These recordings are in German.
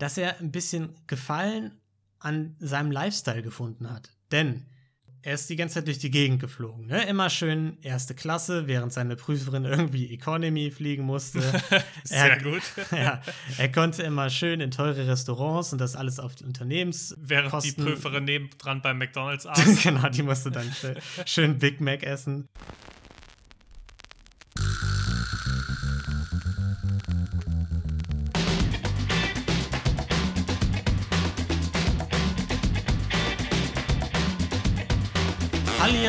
dass er ein bisschen Gefallen an seinem Lifestyle gefunden hat. Denn er ist die ganze Zeit durch die Gegend geflogen. Ne? Immer schön erste Klasse, während seine Prüferin irgendwie Economy fliegen musste. Sehr er, gut. ja, er konnte immer schön in teure Restaurants und das alles auf Unternehmens. Während Kosten. die Prüferin nebendran bei McDonalds aß. genau, die musste dann schön Big Mac essen.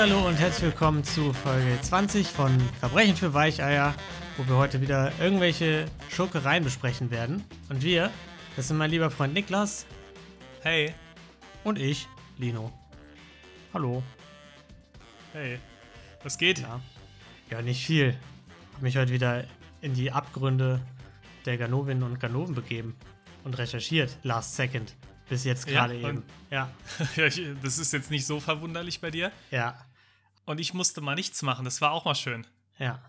Hallihallo und herzlich willkommen zu Folge 20 von Verbrechen für Weicheier, wo wir heute wieder irgendwelche Schurkereien besprechen werden. Und wir, das sind mein lieber Freund Niklas Hey, und ich, Lino. Hallo. hey. Was geht? Ja, ja nicht viel. Hab mich heute wieder in die Abgründe der Ganovinnen und Ganoven begeben und recherchiert. Last second. Bis jetzt Ja, gerade und- eben. Ja, Ja, ich, das ist jetzt nicht so verwunderlich bei dir. ja, Und ich musste mal nichts machen. Das war auch mal schön. ja.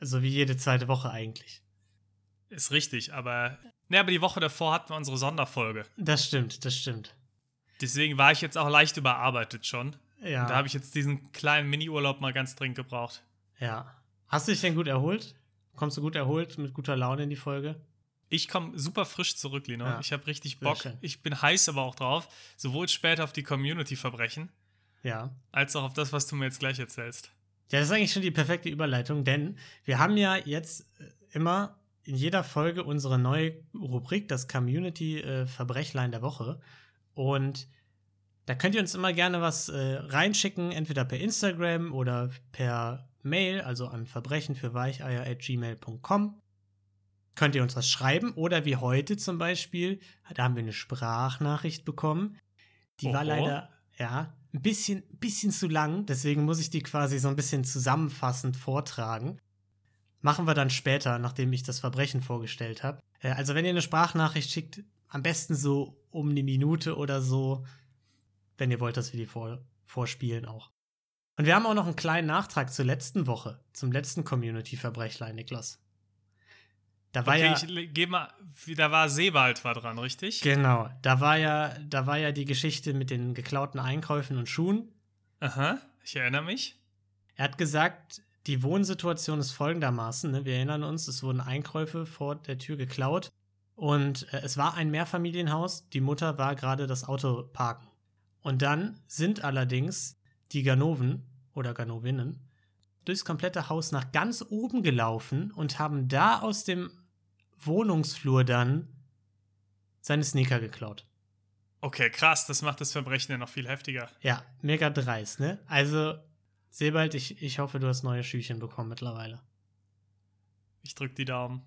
Also wie jede zweite Woche eigentlich. Ist richtig, aber. Ne, aber die Woche davor hatten wir unsere Sonderfolge. Das stimmt, das stimmt. Deswegen war ich jetzt auch leicht überarbeitet schon. Ja. Und da habe ich jetzt diesen kleinen Mini-Urlaub mal ganz dringend gebraucht. Ja. Hast du dich denn gut erholt? Kommst du gut erholt, mit guter Laune in die Folge? Ich komme super frisch zurück, Lino. Ja. Ich habe richtig Bock. Ich bin heiß aber auch drauf. Sowohl später auf die Community-Verbrechen, Ja. als auch auf das, was du mir jetzt gleich erzählst. Ja, das ist eigentlich schon die perfekte Überleitung, denn wir haben ja jetzt äh, immer in jeder Folge unsere neue Rubrik, das Community äh, Verbrechlein der Woche. Und da könnt ihr uns immer gerne was äh, reinschicken, entweder per Instagram oder per Mail, also an verbrechen für weicheier.gmail.com. Könnt ihr uns was schreiben oder wie heute zum Beispiel, da haben wir eine Sprachnachricht bekommen. Die war Oho. leider, ja, ein bisschen, bisschen zu lang, deswegen muss ich die quasi so ein bisschen zusammenfassend vortragen. Machen wir dann später, nachdem ich das Verbrechen vorgestellt habe. Äh, also, wenn ihr eine Sprachnachricht schickt, am besten so um eine Minute oder so, wenn ihr wollt, dass wir die vor, vorspielen auch. Und wir haben auch noch einen kleinen Nachtrag zur letzten Woche, zum letzten Community-Verbrechlein, Niklas. Da war okay, ja. ich geh mal, da war Sebald war dran, richtig? Genau, da war ja, da war ja die Geschichte mit den geklauten Einkäufen und Schuhen. Aha, ich erinnere mich. Er hat gesagt, die Wohnsituation ist folgendermaßen. Ne? Wir erinnern uns, es wurden Einkäufe vor der Tür geklaut und äh, es war ein Mehrfamilienhaus. Die Mutter war gerade das Auto parken. Und dann sind allerdings die Ganoven oder Ganovinnen durchs komplette Haus nach ganz oben gelaufen und haben da aus dem Wohnungsflur dann seine Sneaker geklaut. Okay, krass, das macht das Verbrechen ja noch viel heftiger. Ja, mega dreist, ne? Also, Sebald, ich, ich hoffe, du hast neue Schüchen bekommen mittlerweile. Ich drück die Daumen.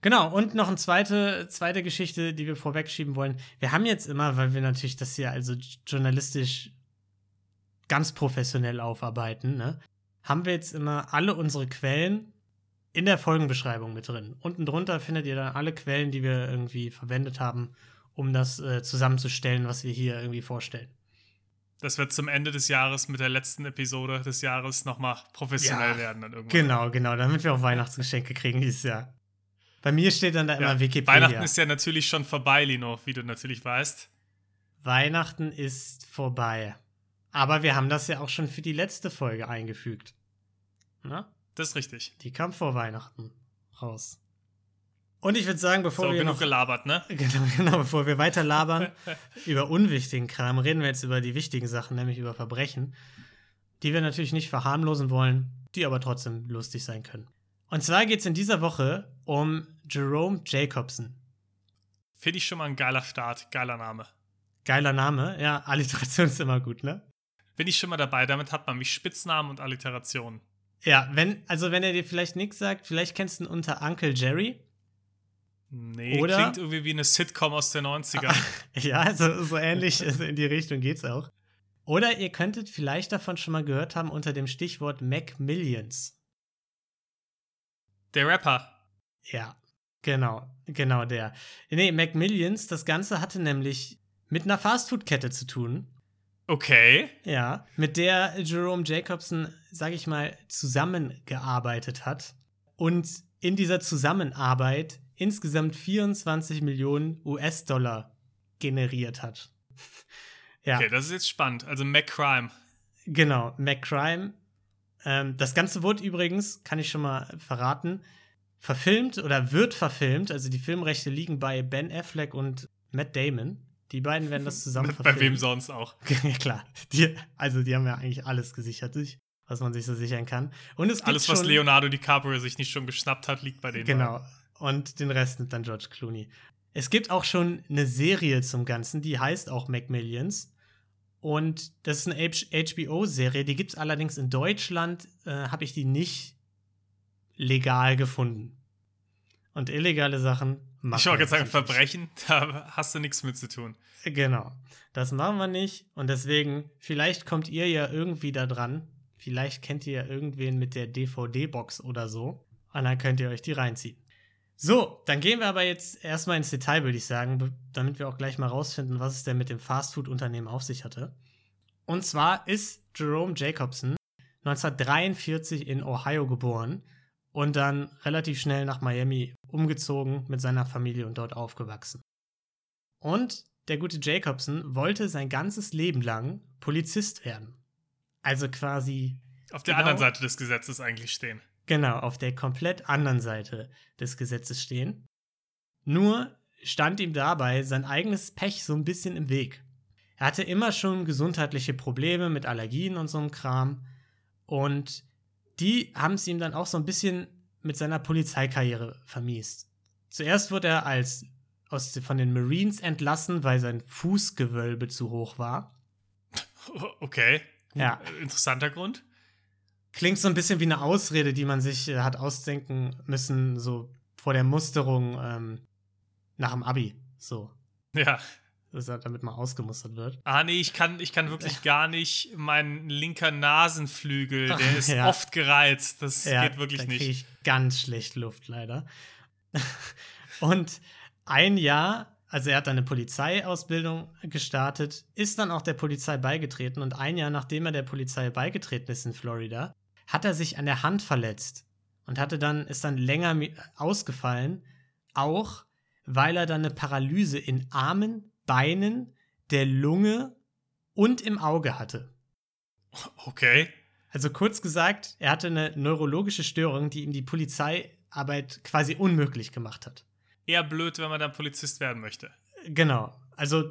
Genau, und noch eine zweite, zweite Geschichte, die wir vorwegschieben wollen. Wir haben jetzt immer, weil wir natürlich das hier also journalistisch ganz professionell aufarbeiten, ne, haben wir jetzt immer alle unsere Quellen in der Folgenbeschreibung mit drin. Unten drunter findet ihr dann alle Quellen, die wir irgendwie verwendet haben, um das äh, zusammenzustellen, was wir hier irgendwie vorstellen. Das wird zum Ende des Jahres mit der letzten Episode des Jahres nochmal professionell Ja, werden dann irgendwann. Genau, genau, damit wir auch Weihnachtsgeschenke kriegen dieses Jahr. Bei mir steht dann da immer Ja, Wikipedia. Weihnachten ist ja natürlich schon vorbei, Lino, wie du natürlich weißt. Weihnachten ist vorbei. Aber wir haben das ja auch schon für die letzte Folge eingefügt. Na? Das ist richtig. Die kam vor Weihnachten raus. Und ich würde sagen, bevor So, wir genug noch, gelabert, ne? genau, genau, bevor wir weiter labern über unwichtigen Kram, reden wir jetzt über die wichtigen Sachen, nämlich über Verbrechen, die wir natürlich nicht verharmlosen wollen, die aber trotzdem lustig sein können. Und zwar geht es in dieser Woche um Jerome Jacobson. Finde ich schon mal ein geiler Start, geiler Name. Geiler Name, ja, Alliteration ist immer gut, ne? Bin ich schon mal dabei, damit hat man mich Spitznamen und Alliterationen. Ja, wenn, also wenn er dir vielleicht nichts sagt, vielleicht kennst du ihn unter Uncle Jerry. Nee, Oder- klingt irgendwie wie eine Sitcom aus den 90ern. Ja, so, so ähnlich also in die Richtung geht's auch. Oder ihr könntet vielleicht davon schon mal gehört haben unter dem Stichwort Macmillions. Der Rapper. Ja, genau, genau der. Nee, Macmillions, das Ganze hatte nämlich mit einer Fastfood-Kette zu tun. Okay. Ja, mit der Jerome Jacobson, sag ich mal, zusammengearbeitet hat. Und in dieser Zusammenarbeit insgesamt 24 Millionen US-Dollar generiert hat. ja. Okay, das ist jetzt spannend. Also McCrime. Genau, McCrime. Ähm, das Ganze wurde übrigens, kann ich schon mal verraten, verfilmt oder wird verfilmt. Also die Filmrechte liegen bei Ben Affleck und Matt Damon. Die beiden werden das zusammen verfilmen. Bei wem sonst auch. ja, klar. Die, also die haben ja eigentlich alles gesichert sich, was man sich so sichern kann. Und es alles, was Leonardo DiCaprio sich nicht schon geschnappt hat, liegt bei denen. Genau. Beiden. Und den Rest nimmt dann George Clooney. Es gibt auch schon eine Serie zum Ganzen, die heißt auch Macmillions. Und das ist eine HBO-Serie, die gibt es allerdings in Deutschland, äh, habe ich die nicht legal gefunden. Und illegale Sachen machen Ich wollte gerade sagen, Verbrechen, da hast du nichts mit zu tun. Genau. Das machen wir nicht. Und deswegen, vielleicht kommt ihr ja irgendwie da dran. Vielleicht kennt ihr ja irgendwen mit der DVD-Box oder so. Und dann könnt ihr euch die reinziehen. So, dann gehen wir aber jetzt erstmal ins Detail, würde ich sagen, damit wir auch gleich mal rausfinden, was es denn mit dem Fastfood-Unternehmen auf sich hatte. Und zwar ist Jerome Jacobson 1943 in Ohio geboren und dann relativ schnell nach Miami umgezogen mit seiner Familie und dort aufgewachsen. Und der gute Jacobson wollte sein ganzes Leben lang Polizist werden. Also quasi. Auf der genau, anderen Seite des Gesetzes eigentlich stehen. Genau, auf der komplett anderen Seite des Gesetzes stehen. Nur stand ihm dabei sein eigenes Pech so ein bisschen im Weg. Er hatte immer schon gesundheitliche Probleme mit Allergien und so einem Kram. Und die haben es ihm dann auch so ein bisschen mit seiner Polizeikarriere vermiest. Zuerst wurde er als aus, von den Marines entlassen, weil sein Fußgewölbe zu hoch war. Okay. Ja. Interessanter Grund. Klingt so ein bisschen wie eine Ausrede, die man sich äh, hat ausdenken müssen, so vor der Musterung ähm, nach dem Abi. So. Ja. Damit man ausgemustert wird. Ah, nee, ich kann, ich kann wirklich gar nicht. Mein linker Nasenflügel, der ist ja. oft gereizt. Das ja, geht wirklich da nicht. ich ganz schlecht Luft, leider. Und ein Jahr, also er hat eine Polizeiausbildung gestartet, ist dann auch der Polizei beigetreten und ein Jahr nachdem er der Polizei beigetreten ist in Florida, hat er sich an der Hand verletzt und hatte dann, ist dann länger ausgefallen, auch weil er dann eine Paralyse in Armen, Beinen, der Lunge und im Auge hatte. Okay. Also kurz gesagt, er hatte eine neurologische Störung, die ihm die Polizeiarbeit quasi unmöglich gemacht hat. Eher blöd, wenn man dann Polizist werden möchte. Genau. Also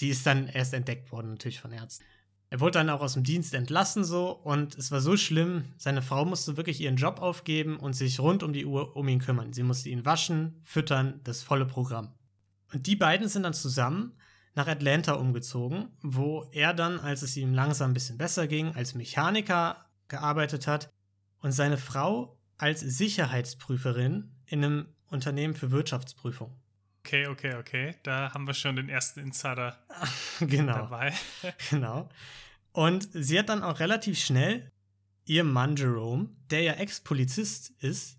die ist dann erst entdeckt worden, natürlich von Ärzten. Er wurde dann auch aus dem Dienst entlassen so und es war so schlimm, seine Frau musste wirklich ihren Job aufgeben und sich rund um die Uhr um ihn kümmern. Sie musste ihn waschen, füttern, das volle Programm. Und die beiden sind dann zusammen nach Atlanta umgezogen, wo er dann, als es ihm langsam ein bisschen besser ging, als Mechaniker gearbeitet hat und seine Frau als Sicherheitsprüferin in einem Unternehmen für Wirtschaftsprüfung. Okay, okay, okay. Da haben wir schon den ersten Insider genau. dabei. genau. Und sie hat dann auch relativ schnell ihrem Mann Jerome, der ja Ex-Polizist ist,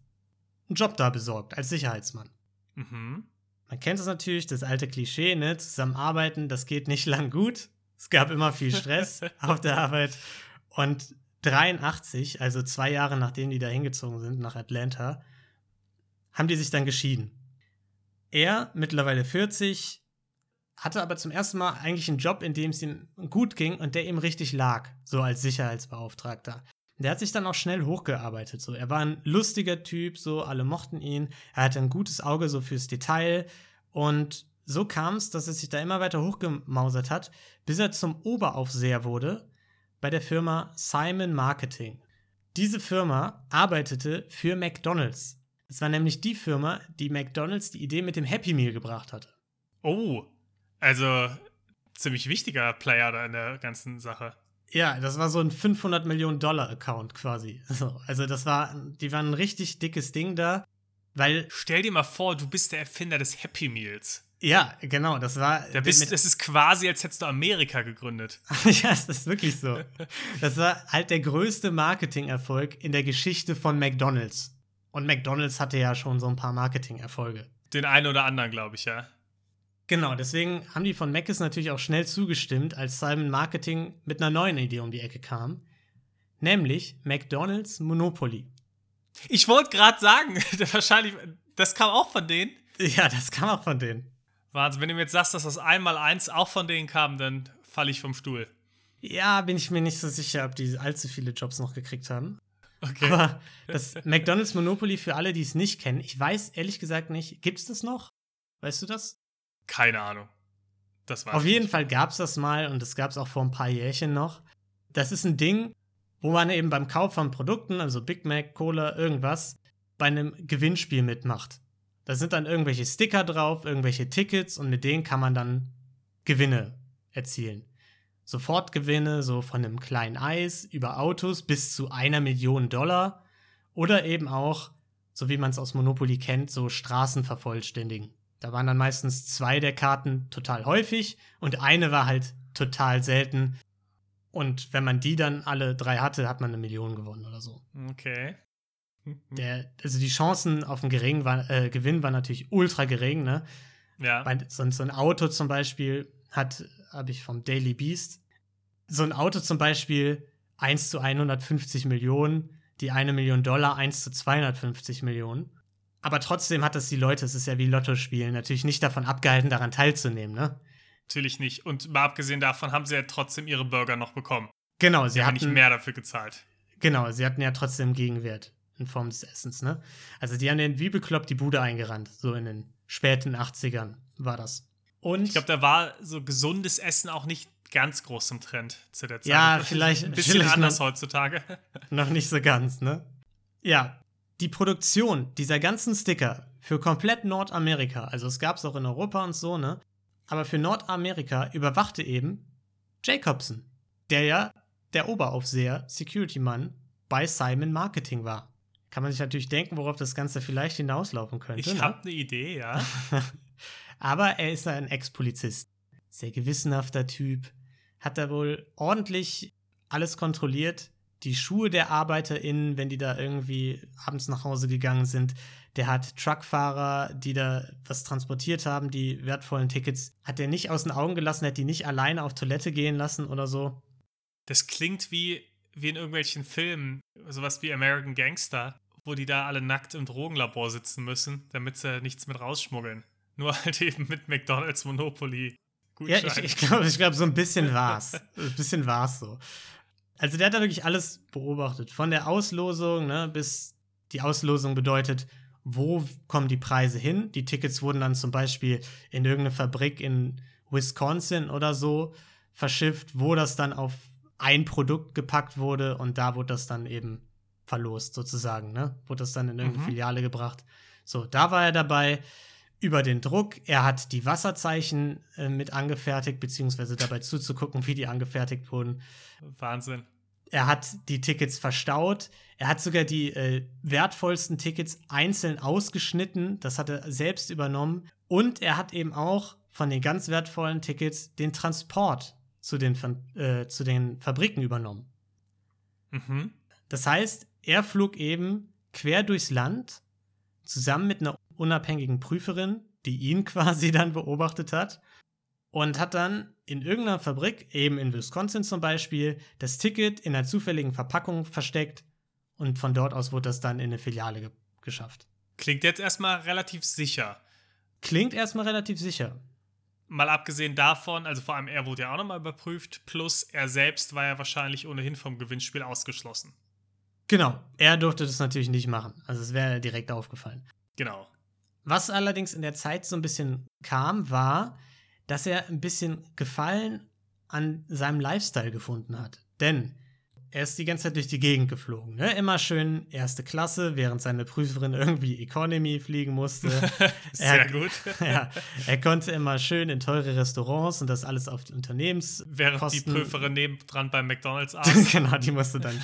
einen Job da besorgt als Sicherheitsmann. Mhm. Man kennt es natürlich, das alte Klischee, ne? Zusammenarbeiten, das geht nicht lang gut. Es gab immer viel Stress auf der Arbeit. Und 83, also zwei Jahre nachdem die da hingezogen sind nach Atlanta, haben die sich dann geschieden. Er, mittlerweile 40, hatte aber zum ersten Mal eigentlich einen Job, in dem es ihm gut ging und der ihm richtig lag, so als Sicherheitsbeauftragter. Der hat sich dann auch schnell hochgearbeitet. So. Er war ein lustiger Typ, so alle mochten ihn. Er hatte ein gutes Auge so fürs Detail. Und so kam es, dass er sich da immer weiter hochgemausert hat, bis er zum Oberaufseher wurde bei der Firma Simon Marketing. Diese Firma arbeitete für McDonald's. Es war nämlich die Firma, die McDonald's die Idee mit dem Happy Meal gebracht hatte. Oh, also ziemlich wichtiger Player da in der ganzen Sache. Ja, das war so ein 500 Millionen Dollar Account quasi. Also das war, die waren ein richtig dickes Ding da, weil. Stell dir mal vor, du bist der Erfinder des Happy Meals. Ja, genau, das war. Da bist, das ist quasi, als hättest du Amerika gegründet. ja, das ist wirklich so. Das war halt der größte Marketingerfolg in der Geschichte von McDonald's. Und McDonald's hatte ja schon so ein paar Marketing-Erfolge. Den einen oder anderen, glaube ich, ja. Genau, deswegen haben die von Mc's natürlich auch schnell zugestimmt, als Simon Marketing mit einer neuen Idee um die Ecke kam. Nämlich McDonald's Monopoly. Ich wollte gerade sagen, wahrscheinlich, das kam auch von denen. Ja, das kam auch von denen. Wahnsinn, wenn du mir jetzt sagst, dass das einmal eins auch von denen kam, dann falle ich vom Stuhl. Ja, bin ich mir nicht so sicher, ob die allzu viele Jobs noch gekriegt haben. Okay. Aber das McDonald's Monopoly für alle, die es nicht kennen, ich weiß ehrlich gesagt nicht, gibt es das noch? Weißt du das? Keine Ahnung. Das war Auf jeden Fall gab es das mal und das gab es auch vor ein paar Jährchen noch. Das ist ein Ding, wo man eben beim Kauf von Produkten, also Big Mac, Cola, irgendwas, bei einem Gewinnspiel mitmacht. Da sind dann irgendwelche Sticker drauf, irgendwelche Tickets und mit denen kann man dann Gewinne erzielen. Sofortgewinne, so von einem kleinen Eis über Autos bis zu einer Million Dollar oder eben auch, so wie man es aus Monopoly kennt, so Straßen vervollständigen. Da waren dann meistens zwei der Karten total häufig und eine war halt total selten. Und wenn man die dann alle drei hatte, hat man eine Million gewonnen oder so. Okay. Der, also die Chancen auf einen geringen war, äh, Gewinn waren natürlich ultra gering, ne? Ja. Bei, so, so ein Auto zum Beispiel hat, habe ich vom Daily Beast, so ein Auto zum Beispiel 1 zu 150 Millionen, die eine Million Dollar 1 zu 250 Millionen. Aber trotzdem hat das die Leute, es ist ja wie Lotto spielen, natürlich nicht davon abgehalten, daran teilzunehmen, ne? Natürlich nicht. Und mal abgesehen davon haben sie ja trotzdem ihre Burger noch bekommen. Genau, sie, sie hatten nicht mehr dafür gezahlt. Genau, sie hatten ja trotzdem Gegenwert in Form des Essens, ne? Also die haben den wie bekloppt die Bude eingerannt, so in den späten 80ern war das. Und ich glaube, da war so gesundes Essen auch nicht ganz groß im Trend zu der Zeit. Ja, vielleicht ein bisschen vielleicht anders noch, heutzutage. Noch nicht so ganz, ne? Ja, die Produktion dieser ganzen Sticker für komplett Nordamerika, also es gab es auch in Europa und so, ne? Aber für Nordamerika überwachte eben Jacobson, der ja der Oberaufseher, Security-Mann bei Simon Marketing war. Kann man sich natürlich denken, worauf das Ganze vielleicht hinauslaufen könnte. Ich ne? habe eine Idee, ja. Aber er ist ein Ex-Polizist. Sehr gewissenhafter Typ. Hat da wohl ordentlich alles kontrolliert. Die Schuhe der ArbeiterInnen, wenn die da irgendwie abends nach Hause gegangen sind. Der hat Truckfahrer, die da was transportiert haben, die wertvollen Tickets, hat er nicht aus den Augen gelassen, hat die nicht alleine auf Toilette gehen lassen oder so. Das klingt wie, wie in irgendwelchen Filmen, sowas wie American Gangster, wo die da alle nackt im Drogenlabor sitzen müssen, damit sie nichts mit rausschmuggeln. Nur halt eben mit McDonalds Monopoly. Ja, ich, ich glaube, ich glaub, so ein bisschen war's. ein bisschen war's so. Also der hat da wirklich alles beobachtet. Von der Auslosung ne, bis die Auslosung bedeutet, wo kommen die Preise hin? Die Tickets wurden dann zum Beispiel in irgendeine Fabrik in Wisconsin oder so verschifft, wo das dann auf ein Produkt gepackt wurde und da wurde das dann eben verlost, sozusagen, ne? Wurde das dann in irgendeine mhm. Filiale gebracht. So, da war er dabei über den Druck. Er hat die Wasserzeichen äh, mit angefertigt, beziehungsweise dabei zuzugucken, wie die angefertigt wurden. Wahnsinn. Er hat die Tickets verstaut. Er hat sogar die äh, wertvollsten Tickets einzeln ausgeschnitten. Das hat er selbst übernommen. Und er hat eben auch von den ganz wertvollen Tickets den Transport zu den, äh, zu den Fabriken übernommen. Mhm. Das heißt, er flog eben quer durchs Land zusammen mit einer unabhängigen Prüferin, die ihn quasi dann beobachtet hat und hat dann in irgendeiner Fabrik, eben in Wisconsin zum Beispiel, das Ticket in einer zufälligen Verpackung versteckt und von dort aus wurde das dann in eine Filiale ge geschafft. Klingt jetzt erstmal relativ sicher. Klingt erstmal relativ sicher. Mal abgesehen davon, also vor allem er wurde ja auch nochmal überprüft, plus er selbst war ja wahrscheinlich ohnehin vom Gewinnspiel ausgeschlossen. Genau, er durfte das natürlich nicht machen. Also es wäre direkt aufgefallen. Genau. Was allerdings in der Zeit so ein bisschen kam, war, dass er ein bisschen Gefallen an seinem Lifestyle gefunden hat. Denn er ist die ganze Zeit durch die Gegend geflogen. Ne? Immer schön erste Klasse, während seine Prüferin irgendwie Economy fliegen musste. Sehr er, gut. ja, er konnte immer schön in teure Restaurants und das alles auf Unternehmens. Während die Prüferin nebendran beim McDonalds aß. genau, die musste dann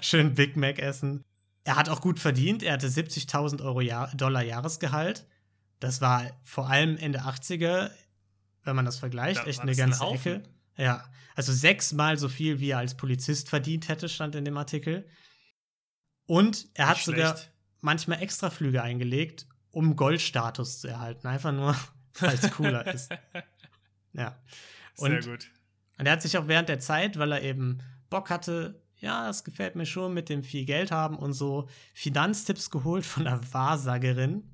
schön Big Mac essen. Er hat auch gut verdient. Er hatte 70.000 Euro Jahr Dollar Jahresgehalt. Das war vor allem Ende 80er, wenn man das vergleicht, da echt eine ganze ein Ecke. Ja, also sechsmal so viel, wie er als Polizist verdient hätte, stand in dem Artikel. Und er hat sogar manchmal Extraflüge eingelegt, um Goldstatus zu erhalten. Einfach nur, weil es cooler ist. Ja. Und, Sehr gut. Und er hat sich auch während der Zeit, weil er eben Bock hatte, ja, das gefällt mir schon mit dem viel Geld haben und so Finanztipps geholt von einer Wahrsagerin.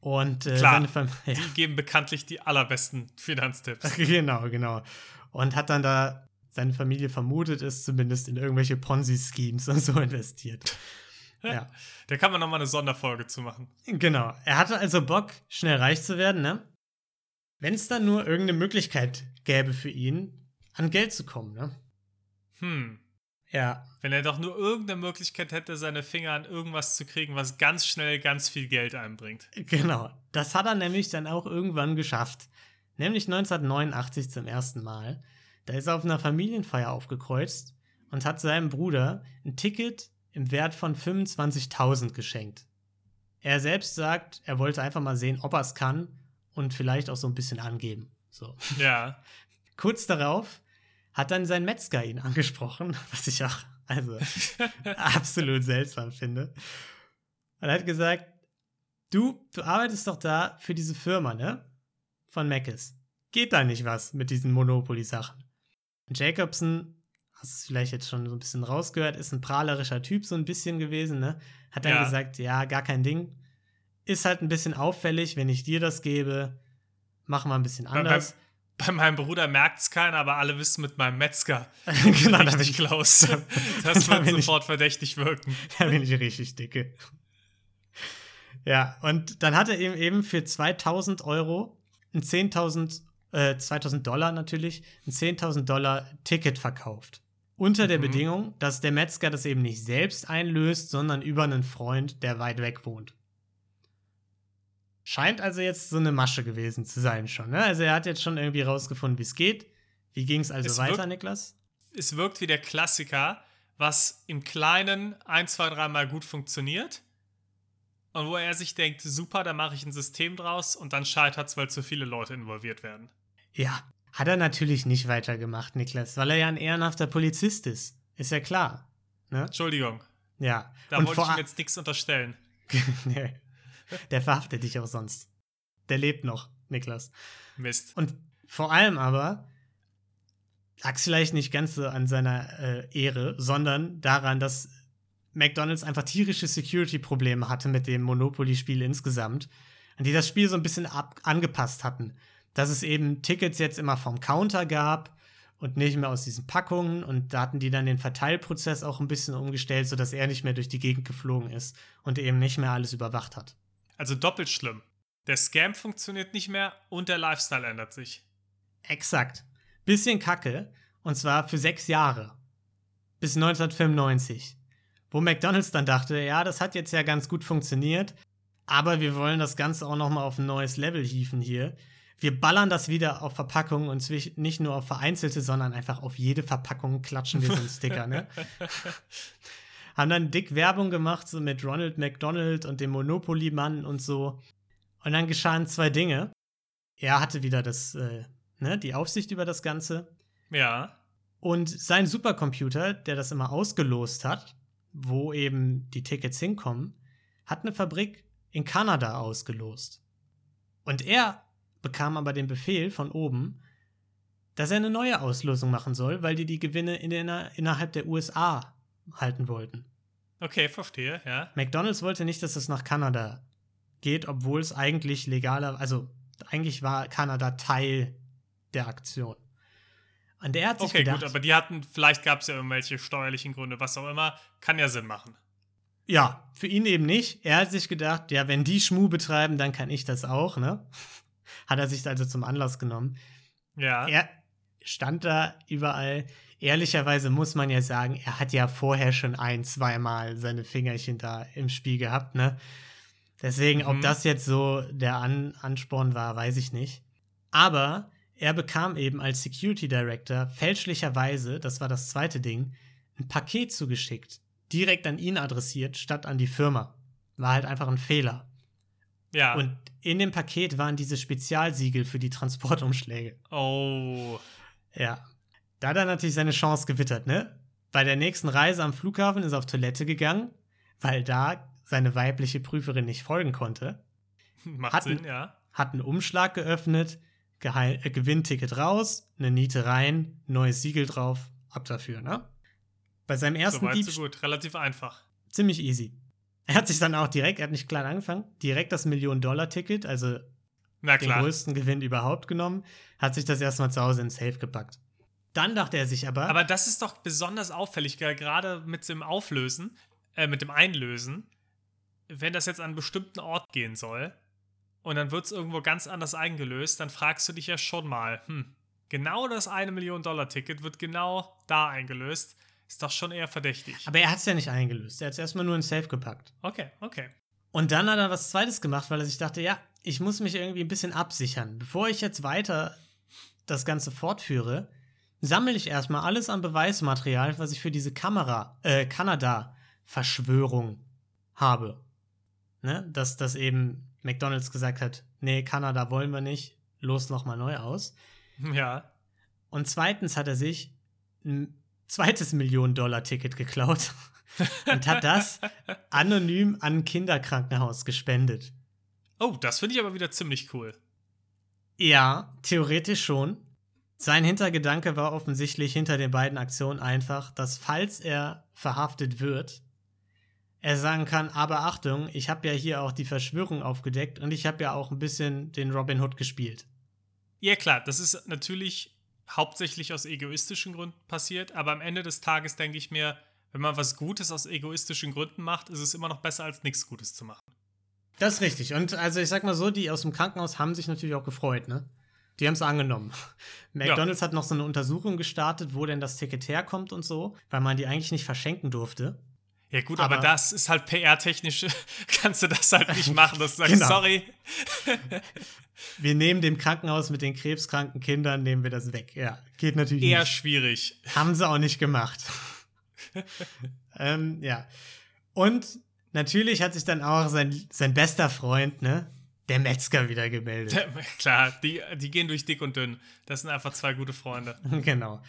Und äh, Klar, ja. Die geben bekanntlich die allerbesten Finanztipps. Genau, genau. Und hat dann da, seine Familie vermutet es zumindest in irgendwelche Ponzi-Schemes und so investiert. Ja, Da kann man nochmal eine Sonderfolge zu machen. genau. Er hatte also Bock, schnell reich zu werden, ne? Wenn es dann nur irgendeine Möglichkeit gäbe für ihn, an Geld zu kommen, ne? Hm. Ja, Wenn er doch nur irgendeine Möglichkeit hätte, seine Finger an irgendwas zu kriegen, was ganz schnell ganz viel Geld einbringt. genau. Das hat er nämlich dann auch irgendwann geschafft. Nämlich 1989 zum ersten Mal. Da ist er auf einer Familienfeier aufgekreuzt und hat seinem Bruder ein Ticket im Wert von 25.000 geschenkt. Er selbst sagt, er wollte einfach mal sehen, ob er es kann und vielleicht auch so ein bisschen angeben. So. Ja. Kurz darauf hat dann sein Metzger ihn angesprochen, was ich auch also absolut seltsam finde. Und er hat gesagt, du, du arbeitest doch da für diese Firma, ne? Von Meckes. Geht da nicht was mit diesen Monopoly-Sachen? Und Jacobson, hast du es vielleicht jetzt schon so ein bisschen rausgehört, ist ein prahlerischer Typ so ein bisschen gewesen, ne? Hat dann Ja. gesagt, ja, gar kein Ding. Ist halt ein bisschen auffällig, wenn ich dir das gebe. Machen wir ein bisschen Bei, bei, anders. Bei meinem Bruder merkt es keiner, aber alle wissen mit meinem Metzger. genau, da bin ich Klaus. da Das wird bin ich- sofort verdächtig wirken. Da bin ich richtig dicke. Ja, und dann hat er ihm eben für 2000 Euro ein 10.000, äh, 2000 Dollar natürlich, ein 10.000 Dollar Ticket verkauft. Unter der Mhm. Bedingung, dass der Metzger das eben nicht selbst einlöst, sondern über einen Freund, der weit weg wohnt. Scheint also jetzt so eine Masche gewesen zu sein schon. Ne? Also er hat jetzt schon irgendwie rausgefunden, wie es geht. Wie ging es also Es weiter, wirkt- Niklas? Es wirkt wie der Klassiker, was im Kleinen ein, zwei, dreimal gut funktioniert. Und wo er sich denkt, super, da mache ich ein System draus und dann scheitert es, weil zu viele Leute involviert werden. Ja, hat er natürlich nicht weitergemacht, Niklas, weil er ja ein ehrenhafter Polizist ist. Ist ja klar. Ne? Entschuldigung, Ja. da Und wollte ich ihm jetzt nichts unterstellen. Nee. Der verhaftet dich auch sonst. Der lebt noch, Niklas. Mist. Und vor allem aber lag es vielleicht nicht ganz so an seiner äh, Ehre, sondern daran, dass McDonald's einfach tierische Security-Probleme hatte mit dem Monopoly-Spiel insgesamt. Und die das Spiel so ein bisschen ab angepasst hatten. Dass es eben Tickets jetzt immer vom Counter gab und nicht mehr aus diesen Packungen. Und da hatten die dann den Verteilprozess auch ein bisschen umgestellt, sodass er nicht mehr durch die Gegend geflogen ist und eben nicht mehr alles überwacht hat. Also doppelt schlimm. Der Scam funktioniert nicht mehr und der Lifestyle ändert sich. Exakt. Bisschen kacke. Und zwar für sechs Jahre. Bis 1995. Wo McDonalds dann dachte, ja, das hat jetzt ja ganz gut funktioniert, aber wir wollen das Ganze auch noch mal auf ein neues Level hieven hier. Wir ballern das wieder auf Verpackungen und nicht nur auf vereinzelte, sondern einfach auf jede Verpackung klatschen wir so einen Sticker, ne? Haben dann dick Werbung gemacht, so mit Ronald McDonald und dem Monopoly-Mann und so. Und dann geschahen zwei Dinge. Er hatte wieder das, äh, ne, die Aufsicht über das Ganze. Ja. Und sein Supercomputer, der das immer ausgelost hat, wo eben die Tickets hinkommen, hat eine Fabrik in Kanada ausgelost. Und er bekam aber den Befehl von oben, dass er eine neue Auslosung machen soll, weil die die Gewinne in der, innerhalb der USA halten wollten. Okay, verstehe, ja. McDonald's wollte nicht, dass es nach Kanada geht, obwohl es eigentlich legaler, also eigentlich war Kanada Teil der Aktion. Und er hat sich Okay, gedacht, gut, aber die hatten, vielleicht gab es ja irgendwelche steuerlichen Gründe, was auch immer, kann ja Sinn machen. ja, für ihn eben nicht. Er hat sich gedacht, ja, wenn die Schmu betreiben, dann kann ich das auch, ne? Hat er sich also zum Anlass genommen. Ja. Er stand da überall. Ehrlicherweise muss man ja sagen, er hat ja vorher schon ein, zweimal seine Fingerchen da im Spiel gehabt, ne? Deswegen, ob Mhm. das jetzt so der An Ansporn war, weiß ich nicht. Aber er bekam eben als Security Director fälschlicherweise, das war das zweite Ding, ein Paket zugeschickt. Direkt an ihn adressiert, statt an die Firma. War halt einfach ein Fehler. ja. Und in dem Paket waren diese Spezialsiegel für die Transportumschläge. oh. Ja. Da hat er natürlich seine Chance gewittert, ne? Bei der nächsten Reise am Flughafen ist er auf Toilette gegangen, weil da seine weibliche Prüferin nicht folgen konnte. Macht Hatten- Sinn, ja. Hat einen Umschlag geöffnet, Geheil äh, Gewinnticket raus, eine Niete rein, neues Siegel drauf, ab dafür, ne? Bei seinem ersten so Diebstahl. so gut. Relativ einfach. Ziemlich easy. Er hat sich dann auch direkt, er hat nicht klein angefangen, direkt das Millionen-Dollar-Ticket, also den größten Gewinn überhaupt genommen, hat sich das erstmal zu Hause ins Safe gepackt. Dann dachte er sich aber, Aber das ist doch besonders auffällig, ge- gerade mit dem Auflösen, äh, mit dem Einlösen. Wenn das jetzt an einen bestimmten Ort gehen soll und dann wird es irgendwo ganz anders eingelöst, dann fragst du dich ja schon mal, hm, genau das eine Million Dollar Ticket wird genau da eingelöst. Ist doch schon eher verdächtig. aber er hat es ja nicht eingelöst. Er hat es erstmal nur ins Safe gepackt. Okay, okay. Und dann hat er was Zweites gemacht, weil er sich dachte, ja, ich muss mich irgendwie ein bisschen absichern. Bevor ich jetzt weiter das Ganze fortführe, sammle ich erstmal alles an Beweismaterial, was ich für diese Kamera, äh, Kanada-Verschwörung habe. Ne? Dass, dass eben McDonalds gesagt hat, nee, Kanada wollen wir nicht, los nochmal neu aus. Ja. Und zweitens hat er sich ein zweites Millionen-Dollar-Ticket geklaut und hat das anonym an ein Kinderkrankenhaus gespendet. Oh, das finde ich aber wieder ziemlich cool. Ja, theoretisch schon. Sein Hintergedanke war offensichtlich hinter den beiden Aktionen einfach, dass falls er verhaftet wird, er sagen kann, aber Achtung, ich habe ja hier auch die Verschwörung aufgedeckt und ich habe ja auch ein bisschen den Robin Hood gespielt. Ja, klar, das ist natürlich hauptsächlich aus egoistischen Gründen passiert, aber am Ende des Tages denke ich mir, wenn man was Gutes aus egoistischen Gründen macht, ist es immer noch besser, als nichts Gutes zu machen. Das ist richtig. Und also ich sag mal so, die aus dem Krankenhaus haben sich natürlich auch gefreut, ne? Die haben es angenommen. McDonalds hat noch so eine Untersuchung gestartet, wo denn das Ticket herkommt und so, weil man die eigentlich nicht verschenken durfte. Ja, gut, aber, Aber- das ist halt PR-technisch, kannst du das halt nicht machen, dass du sagst, Genau. sorry. Wir nehmen dem Krankenhaus mit den krebskranken Kindern, nehmen wir das weg. Ja, geht natürlich Eher nicht. schwierig. Haben sie auch nicht gemacht. ähm, ja. Und natürlich hat sich dann auch sein, sein bester Freund, ne, der Metzger wieder gemeldet. Klar, die, die gehen durch dick und dünn. Das sind einfach zwei gute Freunde. genau.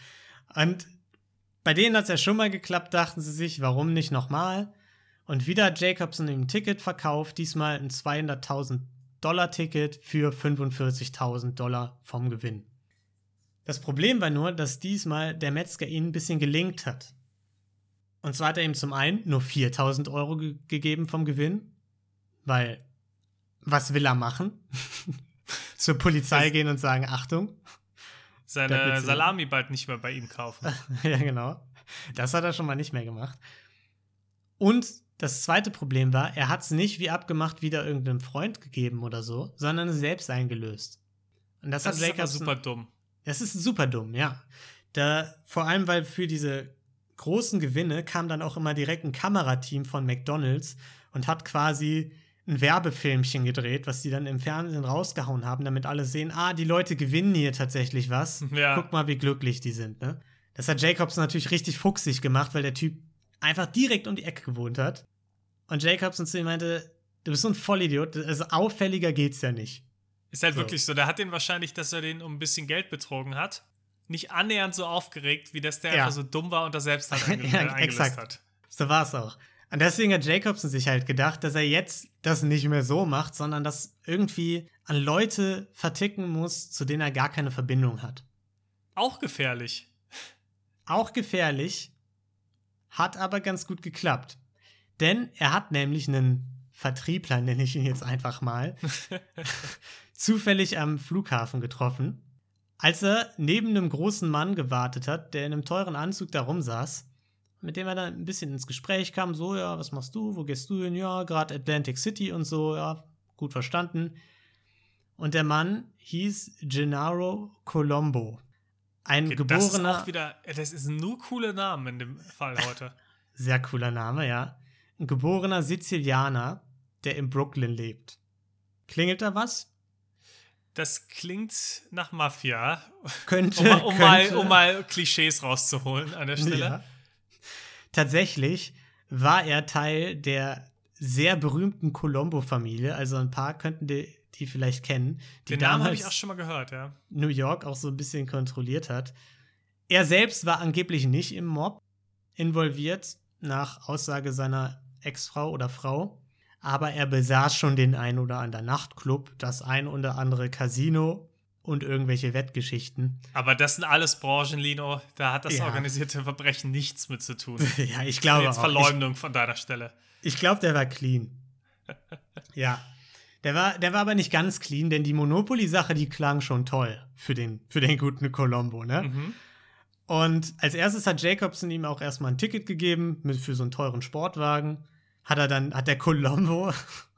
Und bei denen hat es ja schon mal geklappt, dachten sie sich, warum nicht nochmal? Und wieder hat Jacobson ihm ein Ticket verkauft, diesmal ein 200.000 Dollar Ticket für 45.000 Dollar vom Gewinn. Das Problem war nur, dass diesmal der Metzger ihn ein bisschen gelinkt hat. Und zwar hat er ihm zum einen nur 4.000 Euro ge gegeben vom Gewinn, weil was will er machen? Zur Polizei gehen und sagen, Achtung, Seine Salami bald nicht mehr bei ihm kaufen. ja, genau. Das hat er schon mal nicht mehr gemacht. Und das zweite Problem war, er hat es nicht wie abgemacht wieder irgendeinem Freund gegeben oder so, sondern es selbst eingelöst. Und das, Das hat ist Jacobson. super dumm. Das ist super dumm, ja. Da, vor allem, weil für diese großen Gewinne kam dann auch immer direkt ein Kamerateam von McDonalds und hat quasi ein Werbefilmchen gedreht, was die dann im Fernsehen rausgehauen haben, damit alle sehen, ah, die Leute gewinnen hier tatsächlich was. Ja. Guck mal, wie glücklich die sind, ne? Das hat Jacobs natürlich richtig fuchsig gemacht, weil der Typ einfach direkt um die Ecke gewohnt hat. Und Jacobson zu ihm meinte, du bist so ein Vollidiot, also auffälliger geht's ja nicht. Ist halt So. wirklich so. Der hat den wahrscheinlich, dass er den um ein bisschen Geld betrogen hat, nicht annähernd so aufgeregt, wie dass der Ja. einfach so dumm war und das selbst halt einge Ja, eingelöst exakt. hat. So war es auch. Und deswegen hat Jacobson sich halt gedacht, dass er jetzt das nicht mehr so macht, sondern das irgendwie an Leute verticken muss, zu denen er gar keine Verbindung hat. Auch gefährlich. Auch gefährlich, hat aber ganz gut geklappt. Denn er hat nämlich einen Vertriebler, nenne ich ihn jetzt einfach mal, zufällig am Flughafen getroffen, als er neben einem großen Mann gewartet hat, der in einem teuren Anzug da rumsaß, mit dem er dann ein bisschen ins Gespräch kam, so, ja, was machst du, wo gehst du hin, ja, gerade Atlantic City und so, ja, gut verstanden. Und der Mann hieß Gennaro Colombo. Ein Okay, das ist geborener, wieder, das ist nur coole Namen in dem Fall heute. sehr cooler Name, ja, ein geborener Sizilianer, der in Brooklyn lebt. Klingelt da was? Das klingt nach Mafia. Könnte, Um, mal- um, mal, könnte. um mal Klischees rauszuholen an der Stelle. Ja. Tatsächlich war er Teil der sehr berühmten Colombo-Familie. Also ein paar könnten die, die vielleicht kennen, die Den Namen habe ich auch schon mal gehört, ja. New York auch so ein bisschen kontrolliert hat. Er selbst war angeblich nicht im Mob involviert, nach Aussage seiner Ex-Frau oder Frau. Aber er besaß schon den ein oder anderen Nachtclub, das ein oder andere Casino und irgendwelche Wettgeschichten. Aber das sind alles Branchen, Lino. Da hat das Ja. organisierte Verbrechen nichts mit zu tun. ja, ich glaube Jetzt auch. Ich, Verleumdung von deiner Stelle. ich glaube, der war clean. ja. Der war, der war aber nicht ganz clean, denn die Monopoly-Sache, die klang schon toll für den, für den guten Colombo, ne? Mhm. Und als erstes hat Jacobson ihm auch erstmal ein Ticket gegeben mit, für so einen teuren Sportwagen. Hat er dann, hat der Colombo,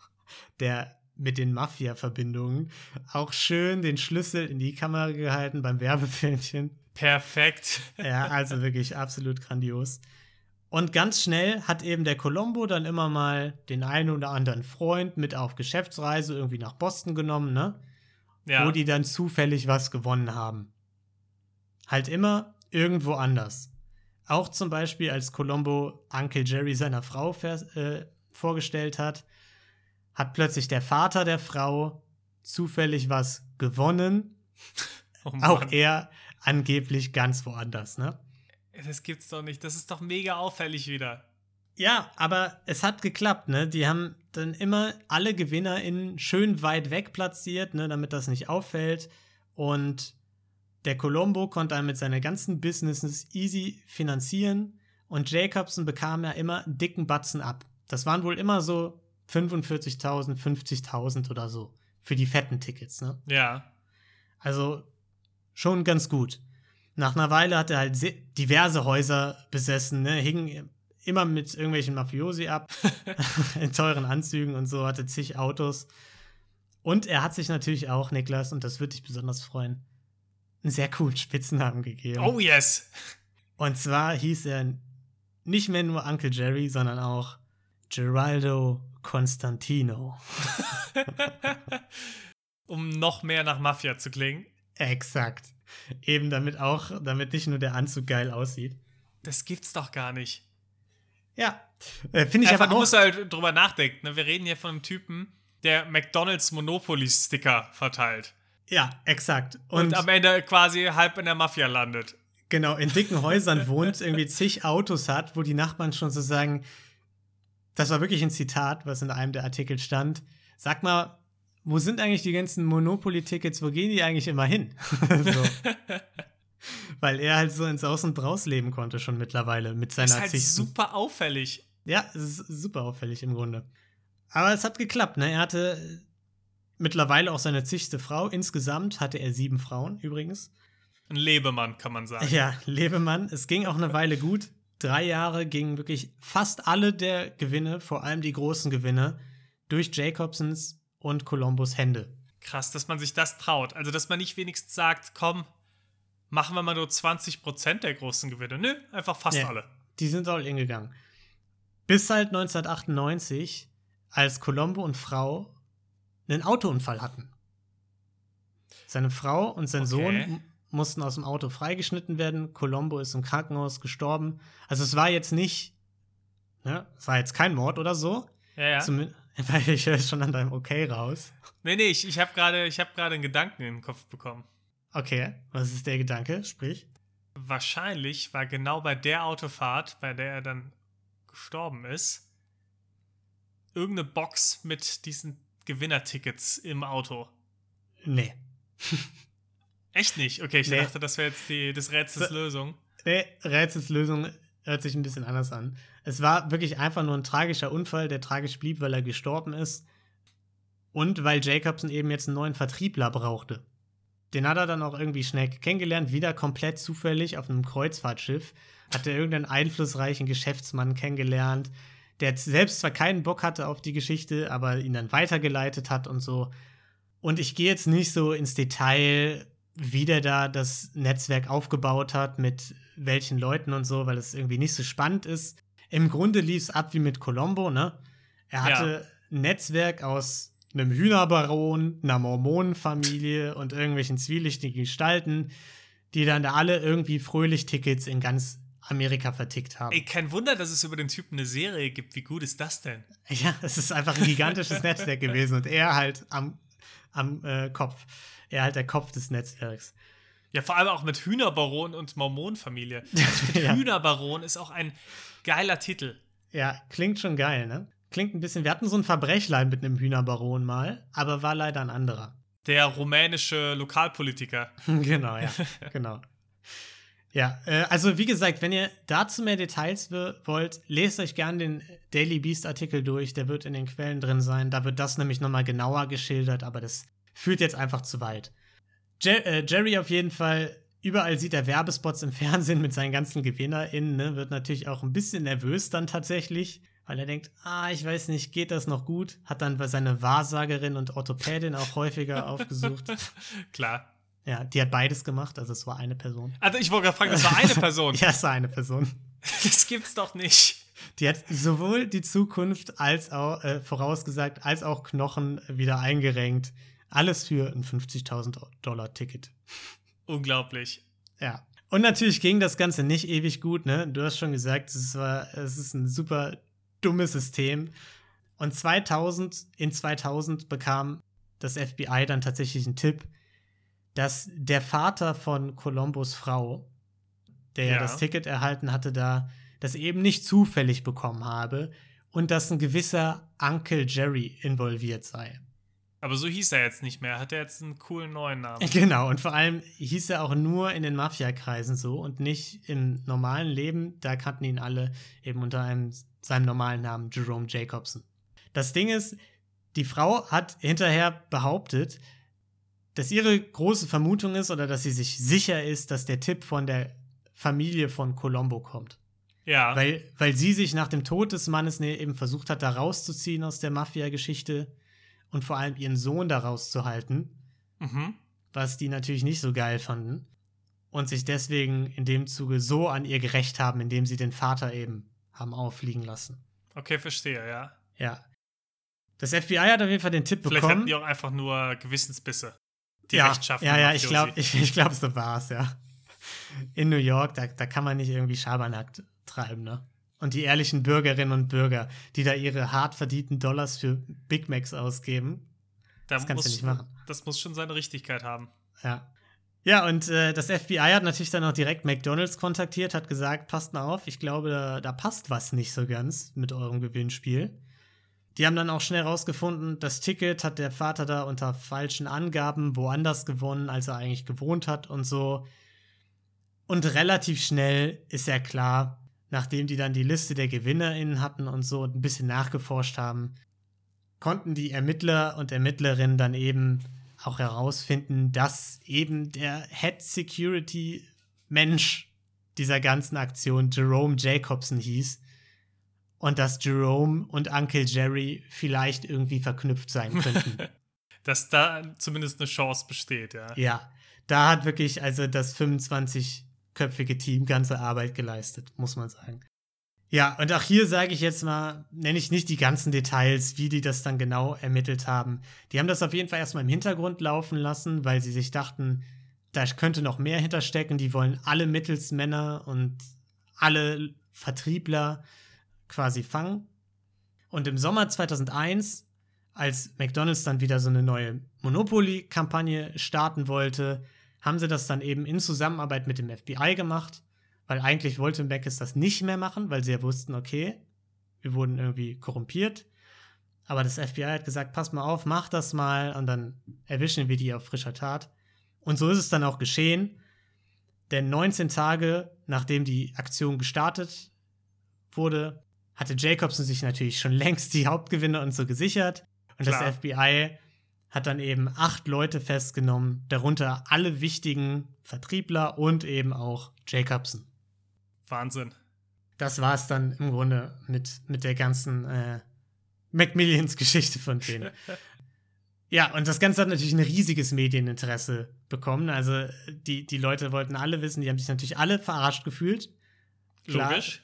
der mit den Mafia-Verbindungen, auch schön den Schlüssel in die Kamera gehalten beim Werbefilmchen. Perfekt. Ja, also wirklich absolut grandios. Und ganz schnell hat eben der Colombo dann immer mal den einen oder anderen Freund mit auf Geschäftsreise irgendwie nach Boston genommen, ne? Ja. wo die dann zufällig was gewonnen haben. Halt immer irgendwo anders. Auch zum Beispiel, als Colombo Uncle Jerry seiner Frau äh, vorgestellt hat, hat plötzlich der Vater der Frau zufällig was gewonnen. oh. Auch er angeblich ganz woanders, ne? Das gibt's doch nicht. Das ist doch mega auffällig wieder. Ja, aber es hat geklappt, ne? Die haben dann immer alle GewinnerInnen schön weit weg platziert, ne, damit das nicht auffällt. Und der Colombo konnte dann mit seinen ganzen Businesses easy finanzieren. Und Jacobson bekam ja immer einen dicken Batzen ab. Das waren wohl immer so 45.000, 50.000 oder so. Für die fetten Tickets, ne? Ja. Also schon ganz gut. Nach einer Weile hat er halt se- diverse Häuser besessen, ne? hing immer mit irgendwelchen Mafiosi ab, in teuren Anzügen und so, hatte zig Autos. Und er hat sich natürlich auch, Niklas, und das würde dich besonders freuen, einen sehr coolen Spitznamen gegeben. Oh yes. Und zwar hieß er nicht mehr nur Uncle Jerry, sondern auch Geraldo Constantino. um noch mehr nach Mafia zu klingen. Exakt. Eben damit auch, damit nicht nur der Anzug geil aussieht. Das gibt's doch gar nicht. Ja, äh, finde ich Einfach, aber du auch. musst halt drüber nachdenken. Ne? Wir reden hier von einem Typen, der McDonalds Monopoly-Sticker verteilt. Ja, exakt. Und, Und, am Ende quasi halb in der Mafia landet. genau, in dicken Häusern wohnt, irgendwie zig Autos hat, wo die Nachbarn schon so sagen, das war wirklich ein Zitat, was in einem der Artikel stand. Sag mal, wo sind eigentlich die ganzen Monopoly-Tickets, wo gehen die eigentlich immer hin? Weil er halt so ins Aus- und Braus leben konnte schon mittlerweile mit seiner ist halt zig super auffällig. Ja, es ist super auffällig im Grunde. Aber es hat geklappt, ne? Er hatte mittlerweile auch seine zigste Frau. Insgesamt hatte er sieben Frauen übrigens. Ein Lebemann, kann man sagen. Ja, Lebemann. Es ging auch eine Weile gut. Drei Jahre gingen wirklich fast alle der Gewinne, vor allem die großen Gewinne, durch Jacobsons und Columbus Hände. Krass, dass man sich das traut. Also, dass man nicht wenigstens sagt, komm, machen wir mal nur 20% der großen Gewinne. Nö, einfach fast Ja. alle. Die sind all in gegangen. Bis halt 1998, als Colombo und Frau einen Autounfall hatten. Seine Frau und sein Okay. Sohn mussten aus dem Auto freigeschnitten werden. Colombo ist im Krankenhaus gestorben. Also es war jetzt nicht, ne, es war jetzt kein Mord oder so. Ja, ja. Zumin- weil ich höre schon an deinem Okay raus. Nee, nee, ich, ich habe gerade hab einen Gedanken in den Kopf bekommen. Okay, was ist der Gedanke? Sprich. Wahrscheinlich war genau bei der Autofahrt, bei der er dann gestorben ist, irgendeine Box mit diesen Gewinnertickets im Auto. Nee. Echt nicht? Okay, ich Nee. dachte, das wäre jetzt die, des Rätsels So- Lösung. Nee, Rätselslösung hört sich ein bisschen anders an. Es war wirklich einfach nur ein tragischer Unfall, der tragisch blieb, weil er gestorben ist. Und weil Jacobson eben jetzt einen neuen Vertriebler brauchte. Den hat er dann auch irgendwie schnell kennengelernt, wieder komplett zufällig auf einem Kreuzfahrtschiff. Hat er irgendeinen einflussreichen Geschäftsmann kennengelernt, der selbst zwar keinen Bock hatte auf die Geschichte, aber ihn dann weitergeleitet hat und so. Und ich gehe jetzt nicht so ins Detail, wie der da das Netzwerk aufgebaut hat, mit welchen Leuten und so, weil es irgendwie nicht so spannend ist. Im Grunde lief es ab wie mit Colombo, ne? Er hatte ein Netzwerk aus einem Hühnerbaron, einer Mormonenfamilie und irgendwelchen zwielichtigen Gestalten, die dann da alle irgendwie fröhlich Tickets in ganz Amerika vertickt haben. Ey, kein Wunder, dass es über den Typen eine Serie gibt. Wie gut ist das denn? Ja, es ist einfach ein gigantisches Netzwerk gewesen und er halt am, am äh, Kopf. Er halt der Kopf des Netzwerks. Ja, vor allem auch mit Hühnerbaron und Mormonenfamilie. Ich finde, Ja. Hühnerbaron ist auch ein geiler Titel. Ja, klingt schon geil, ne? Klingt ein bisschen. Wir hatten so ein Verbrechlein mit einem Hühnerbaron mal, aber war leider ein anderer. Der rumänische Lokalpolitiker. genau, ja, genau. Ja, äh, also wie gesagt, wenn ihr dazu mehr Details wollt, lest euch gerne den Daily Beast Artikel durch, der wird in den Quellen drin sein. Da wird das nämlich nochmal genauer geschildert, aber das führt jetzt einfach zu weit. Jer äh, Jerry auf jeden Fall, überall sieht er Werbespots im Fernsehen mit seinen ganzen GewinnerInnen, ne? wird natürlich auch ein bisschen nervös dann tatsächlich, weil er denkt, ah, ich weiß nicht, geht das noch gut? Hat dann bei seiner Wahrsagerin und Orthopädin auch häufiger aufgesucht. Klar. Ja, die hat beides gemacht, also es war eine Person. Also ich wollte gerade fragen, das war eine Person. ja, es war eine Person. Das gibt's doch nicht. Die hat sowohl die Zukunft als auch äh, vorausgesagt, als auch Knochen wieder eingerenkt. Alles für ein 50.000 Dollar Ticket. Unglaublich. Ja. Und natürlich ging das Ganze nicht ewig gut, ne? Du hast schon gesagt, es, war, es ist ein super dummes System. Und 2000, in 2000 bekam das FBI dann tatsächlich einen Tipp, dass der Vater von Columbus Frau, der ja. das Ticket erhalten hatte, da das eben nicht zufällig bekommen habe und dass ein gewisser Uncle Jerry involviert sei. Aber so hieß er jetzt nicht mehr. Hat er jetzt einen coolen neuen Namen? Genau, und vor allem hieß er auch nur in den Mafia-Kreisen so und nicht im normalen Leben. Da kannten ihn alle eben unter einem, seinem normalen Namen Jerome Jacobson. Das Ding ist, die Frau hat hinterher behauptet, dass ihre große Vermutung ist oder dass sie sich sicher ist, dass der Tipp von der Familie von Colombo kommt. Ja. Weil, weil sie sich nach dem Tod des Mannes ne, eben versucht hat, da rauszuziehen aus der Mafia-Geschichte und vor allem ihren Sohn da rauszuhalten. Mhm. Was die natürlich nicht so geil fanden. Und sich deswegen in dem Zuge so an ihr gerecht haben, indem sie den Vater eben haben auffliegen lassen. Okay, verstehe, ja. Ja. Das FBI hat auf jeden Fall den Tipp Vielleicht bekommen. Vielleicht hatten die auch einfach nur Gewissensbisse die ja, Rechtschaffen. Ja, ja, ich glaube, ich, ich glaub, so war es, ja. In New York, da, da kann man nicht irgendwie Schabernack treiben, ne? Und die ehrlichen Bürgerinnen und Bürger, die da ihre hart verdienten Dollars für Big Macs ausgeben, da das kannst muss, du nicht machen. Das muss schon seine Richtigkeit haben. Ja. Ja, und äh, das FBI hat natürlich dann auch direkt McDonalds kontaktiert, hat gesagt, passt mal auf, ich glaube, da, da passt was nicht so ganz mit eurem Gewinnspiel. Die haben dann auch schnell rausgefunden, das Ticket hat der Vater da unter falschen Angaben woanders gewonnen, als er eigentlich gewohnt hat und so. Und relativ schnell ist ja klar, nachdem die dann die Liste der GewinnerInnen hatten und so ein bisschen nachgeforscht haben, konnten die Ermittler und Ermittlerinnen dann eben auch herausfinden, dass eben der Head Security Mensch dieser ganzen Aktion Jerome Jacobson hieß und dass Jerome und Uncle Jerry vielleicht irgendwie verknüpft sein könnten. dass da zumindest eine Chance besteht, ja. Ja, da hat wirklich also das 25-köpfige Team ganze Arbeit geleistet, muss man sagen. Ja, und auch hier sage ich jetzt mal, nenne ich nicht die ganzen Details, wie die das dann genau ermittelt haben. Die haben das auf jeden Fall erstmal im Hintergrund laufen lassen, weil sie sich dachten, da könnte noch mehr hinterstecken. Die wollen alle Mittelsmänner und alle Vertriebler quasi fangen. Und im Sommer 2001, als McDonald's dann wieder so eine neue Monopoly-Kampagne starten wollte, haben sie das dann eben in Zusammenarbeit mit dem FBI gemacht, weil eigentlich wollte Macis das nicht mehr machen, weil sie ja wussten, okay, wir wurden irgendwie korrumpiert. Aber das FBI hat gesagt, pass mal auf, mach das mal und dann erwischen wir die auf frischer Tat. Und so ist es dann auch geschehen. Denn 19 Tage nachdem die Aktion gestartet wurde, hatte Jacobson sich natürlich schon längst die Hauptgewinne und so gesichert. Und Klar. das FBI hat dann eben acht Leute festgenommen, darunter alle wichtigen Vertriebler und eben auch Jacobson. Wahnsinn. Das war es dann im Grunde mit, mit der ganzen äh, Macmillions-Geschichte von denen. ja, und das Ganze hat natürlich ein riesiges Medieninteresse bekommen. Also die, die Leute wollten alle wissen, die haben sich natürlich alle verarscht gefühlt. Klar, Logisch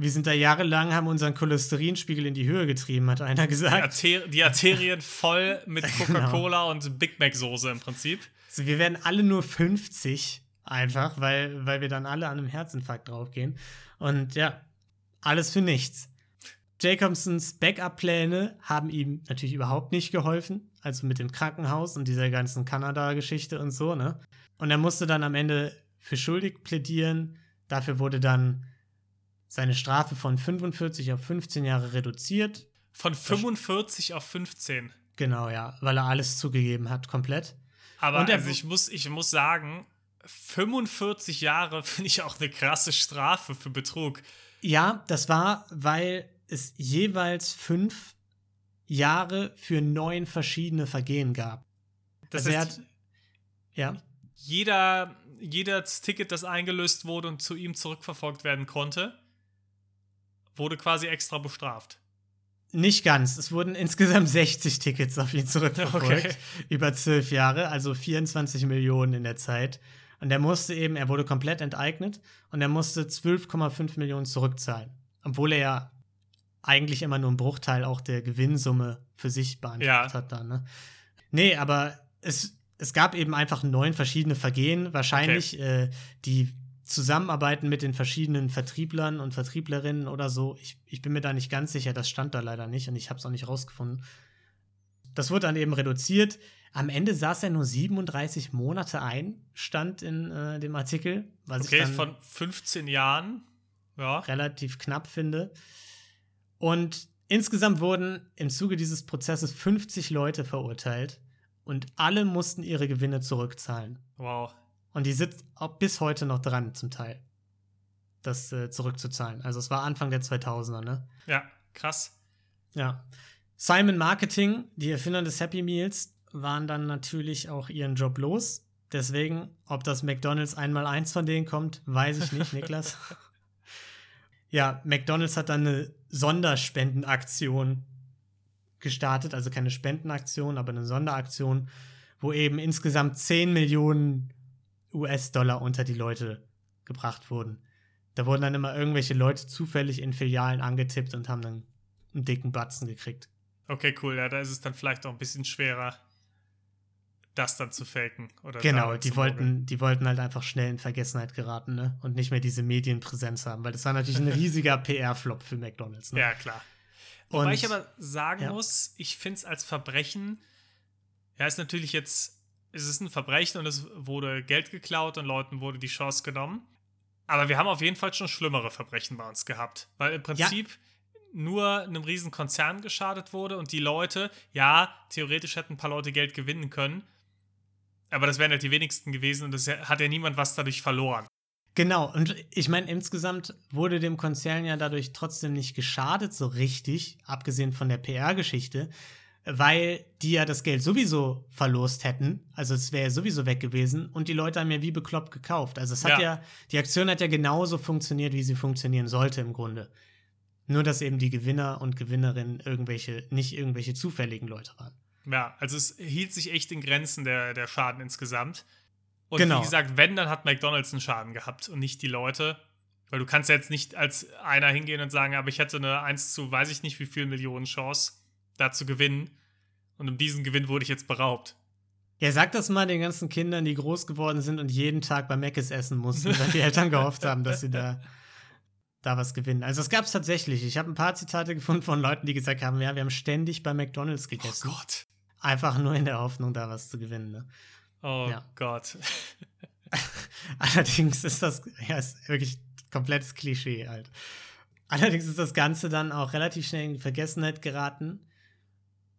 wir sind da jahrelang, haben unseren Cholesterinspiegel in die Höhe getrieben, hat einer gesagt. Die, Arter die Arterien voll mit genau. Coca-Cola genau. und Big Mac-Soße im Prinzip. Also wir werden alle nur 50 einfach, weil, weil wir dann alle an einem Herzinfarkt draufgehen. Und ja, alles für nichts. Jacobsons Backup-Pläne haben ihm natürlich überhaupt nicht geholfen. Also mit dem Krankenhaus und dieser ganzen Kanada-Geschichte und so, ne? Und er musste dann am Ende für schuldig plädieren. Dafür wurde dann seine Strafe von 45 auf 15 Jahre reduziert. Von 45 auf 15? Genau, ja, weil er alles zugegeben hat, komplett. Aber er also ich, muss, ich muss sagen, 45 Jahre finde ich auch eine krasse Strafe für Betrug. Ja, das war, weil es jeweils fünf Jahre für neun verschiedene Vergehen gab. Das also heißt, hat, ja, jeder, jedes Ticket, das eingelöst wurde und zu ihm zurückverfolgt werden konnte, wurde quasi extra bestraft. nicht ganz. Es wurden insgesamt 60 Tickets auf ihn zurückverfolgt. Okay. Über zwölf Jahre, also 24 Millionen in der Zeit. Und er musste eben, er wurde komplett enteignet und er musste 12,5 Millionen zurückzahlen. Obwohl er ja eigentlich immer nur einen Bruchteil auch der Gewinnsumme für sich beantragt Ja. hat dann, ne? Nee, aber es, es gab eben einfach neun verschiedene Vergehen. Wahrscheinlich äh, die Zusammenarbeiten mit den verschiedenen Vertrieblern und Vertrieblerinnen oder so. Ich, ich bin mir da nicht ganz sicher, das stand da leider nicht und ich habe es auch nicht rausgefunden. Das wurde dann eben reduziert. Am Ende saß er nur 37 Monate ein, stand in äh, dem Artikel, was Okay, ich dann von 15 Jahren. Ja. relativ knapp finde. Und insgesamt wurden im Zuge dieses Prozesses 50 Leute verurteilt und alle mussten ihre Gewinne zurückzahlen. Wow. Und die sitzt auch bis heute noch dran, zum Teil, das äh, zurückzuzahlen. Also es war Anfang der 2000er, ne? Ja, krass. Ja. Simon Marketing, die Erfinder des Happy Meals, waren dann natürlich auch ihren Job los. Deswegen, ob das McDonalds einmal eins von denen kommt, weiß ich nicht, Niklas. ja, McDonalds hat dann eine Sonderspendenaktion gestartet, also keine Spendenaktion, aber eine Sonderaktion, wo eben insgesamt 10 Millionen US-Dollar unter die Leute gebracht wurden. Da wurden dann immer irgendwelche Leute zufällig in Filialen angetippt und haben dann einen dicken Batzen gekriegt. Okay, cool. Ja, da ist es dann vielleicht auch ein bisschen schwerer, das dann zu faken. Oder Genau, die mogeln. wollten, die wollten halt einfach schnell in Vergessenheit geraten, ne? Und nicht mehr diese Medienpräsenz haben, weil das war natürlich ein riesiger PR-Flop für McDonalds, ne? Ja, klar. Wobei Und- ich aber sagen ja. muss, ich finde es als Verbrechen, ja, ist natürlich jetzt, es ist ein Verbrechen und es wurde Geld geklaut und Leuten wurde die Chance genommen. Aber wir haben auf jeden Fall schon schlimmere Verbrechen bei uns gehabt. Weil im Prinzip nur einem riesen Konzern geschadet wurde und die Leute, ja, theoretisch hätten ein paar Leute Geld gewinnen können, aber das wären halt die wenigsten gewesen und das hat ja niemand was dadurch verloren. Genau, und ich meine, insgesamt wurde dem Konzern ja dadurch trotzdem nicht geschadet, so richtig, abgesehen von der PR-Geschichte, weil die ja das Geld sowieso verlost hätten. Also es wäre ja sowieso weg gewesen und die Leute haben ja wie bekloppt gekauft. Also es hat Ja. ja. die Aktion hat ja genauso funktioniert, wie sie funktionieren sollte im Grunde. Nur, dass eben die Gewinner und Gewinnerinnen irgendwelche, nicht irgendwelche zufälligen Leute waren. Ja, also es hielt sich echt in Grenzen der, der Schaden insgesamt. Und Genau. wie gesagt, wenn, dann hat McDonalds einen Schaden gehabt und nicht die Leute. Weil du kannst ja jetzt nicht als einer hingehen und sagen, aber ich hätte eine 1 zu weiß ich nicht wie viel Millionen Chance, da zu gewinnen. Und um diesen Gewinn wurde ich jetzt beraubt. Ja, sag das mal den ganzen Kindern, die groß geworden sind und jeden Tag bei Mc's essen mussten, weil die Eltern gehofft haben, dass sie da, da was gewinnen. Also es gab es tatsächlich. Ich habe ein paar Zitate gefunden von Leuten, die gesagt haben, ja, wir haben ständig bei McDonalds Oh gegessen. Gott. Einfach nur in der Hoffnung, da was zu gewinnen. Ne? Oh Ja. Gott. Allerdings ist das, ja, ist wirklich komplettes Klischee halt. Allerdings ist das Ganze dann auch relativ schnell in Vergessenheit geraten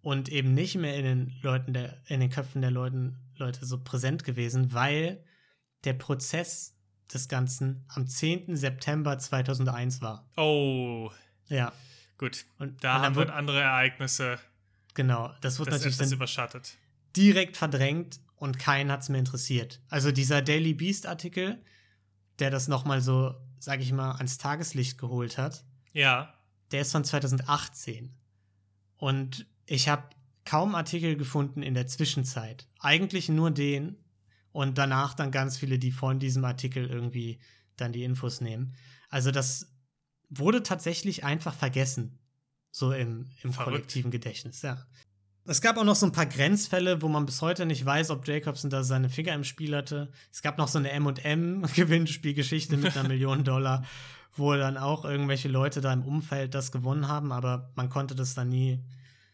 und eben nicht mehr in den Leuten der, in den Köpfen der Leuten, Leute so präsent gewesen, weil der Prozess des Ganzen am 10. September 2001 war. Oh, Ja, gut. und, Da und haben wir andere Ereignisse, genau, das wird das natürlich dann überschattet. direkt verdrängt und keinen hat es mehr interessiert. Also dieser Daily Beast Artikel, der das nochmal so, sag ich mal, ans Tageslicht geholt hat, Ja. der ist von 2018. Und ich habe kaum Artikel gefunden in der Zwischenzeit. Eigentlich nur den und danach dann ganz viele, die von diesem Artikel irgendwie dann die Infos nehmen. Also das wurde tatsächlich einfach vergessen. So im, im Verrückt. kollektiven Gedächtnis, ja. Es gab auch noch so ein paar Grenzfälle, wo man bis heute nicht weiß, ob Jacobson da seine Finger im Spiel hatte. Es gab noch so eine M&M-Gewinnspielgeschichte mit einer Million Dollar, wo dann auch irgendwelche Leute da im Umfeld das gewonnen haben, aber man konnte das dann nie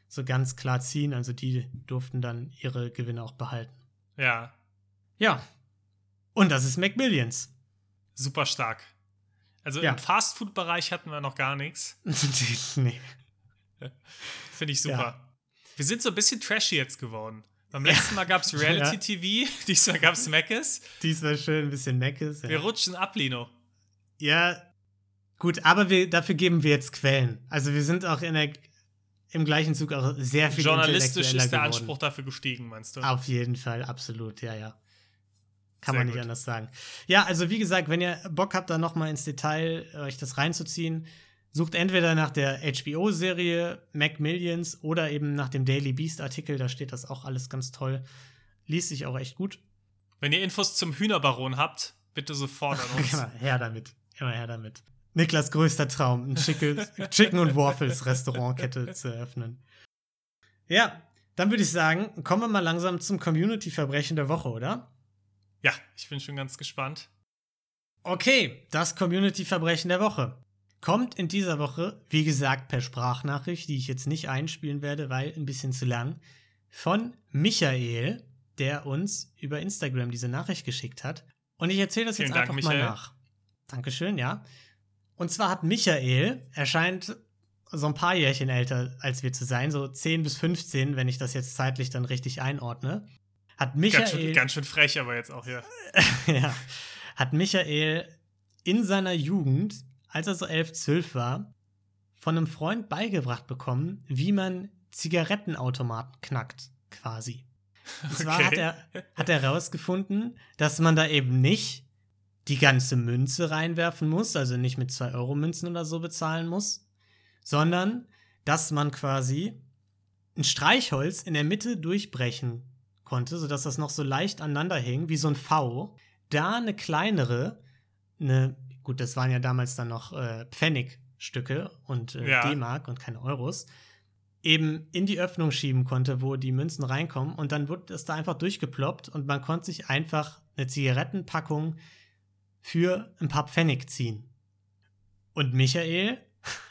so ganz klar ziehen. Also die durften dann ihre Gewinne auch behalten. Ja. Ja. Und das ist McMillions. Super stark. Also Ja. im Fastfood-Bereich hatten wir noch gar nichts. nee. Finde ich super. Wir sind so ein bisschen trashy jetzt geworden. Beim letzten Mal gab es Reality TV, diesmal gab es Meckes. Diesmal schön ein bisschen Meckes. Ja. Wir rutschen ab, Lino. Ja, gut, aber wir, dafür geben wir jetzt Quellen. Also wir sind auch in der, im gleichen Zug auch sehr viel Journalistisch ist der Anspruch dafür gestiegen, meinst du? Auf jeden Fall, absolut, ja, ja. Kann sehr man nicht gut. anders sagen. Ja, also wie gesagt, wenn ihr Bock habt, da noch mal ins Detail euch das reinzuziehen, Sucht entweder nach der HBO-Serie Mac Millions oder eben nach dem Daily Beast-Artikel, da steht das auch alles ganz toll. Liest sich auch echt gut. Wenn ihr Infos zum Hühnerbaron habt, bitte sofort an uns. Immer her damit. Immer her damit. Niklas größter Traum, ein Chicken, und Waffles Restaurantkette zu eröffnen. Ja, dann würde ich sagen, kommen wir mal langsam zum Community-Verbrechen der Woche, oder? Ja, ich bin schon ganz gespannt. Okay, das Community-Verbrechen der Woche kommt in dieser Woche, wie gesagt, per Sprachnachricht, die ich jetzt nicht einspielen werde, weil ein bisschen zu lang, von Michael, der uns über Instagram diese Nachricht geschickt hat. Und ich erzähle das Vielen jetzt Dank, einfach Michael. mal nach. Dankeschön, ja. Und zwar hat Michael, er scheint so ein paar Jährchen älter als wir zu sein, so 10 bis 15, wenn ich das jetzt zeitlich dann richtig einordne. Hat Michael. Ganz schön, ganz schön frech, aber jetzt auch hier. ja. Hat Michael in seiner Jugend als er so elf, zwölf war, von einem Freund beigebracht bekommen, wie man Zigarettenautomaten knackt, quasi. Und zwar okay. hat er, hat er herausgefunden, dass man da eben nicht die ganze Münze reinwerfen muss, also nicht mit 2-Euro-Münzen oder so bezahlen muss, sondern dass man quasi ein Streichholz in der Mitte durchbrechen konnte, sodass das noch so leicht aneinander hing, wie so ein V, da eine kleinere, eine gut, das waren ja damals dann noch äh, Pfennigstücke und äh, ja. D-Mark und keine Euros, eben in die Öffnung schieben konnte, wo die Münzen reinkommen. Und dann wurde es da einfach durchgeploppt und man konnte sich einfach eine Zigarettenpackung für ein paar Pfennig ziehen. Und Michael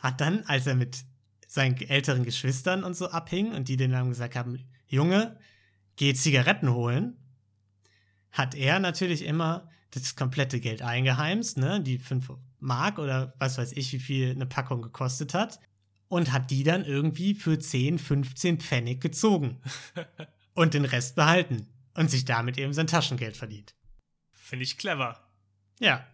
hat dann, als er mit seinen älteren Geschwistern und so abhing und die denen dann gesagt haben, Junge, geh Zigaretten holen, hat er natürlich immer das komplette Geld eingeheimst, ne, die 5 Mark oder was weiß ich, wie viel eine Packung gekostet hat, und hat die dann irgendwie für 10, 15 Pfennig gezogen und den Rest behalten und sich damit eben sein Taschengeld verdient. Finde ich clever. Ja.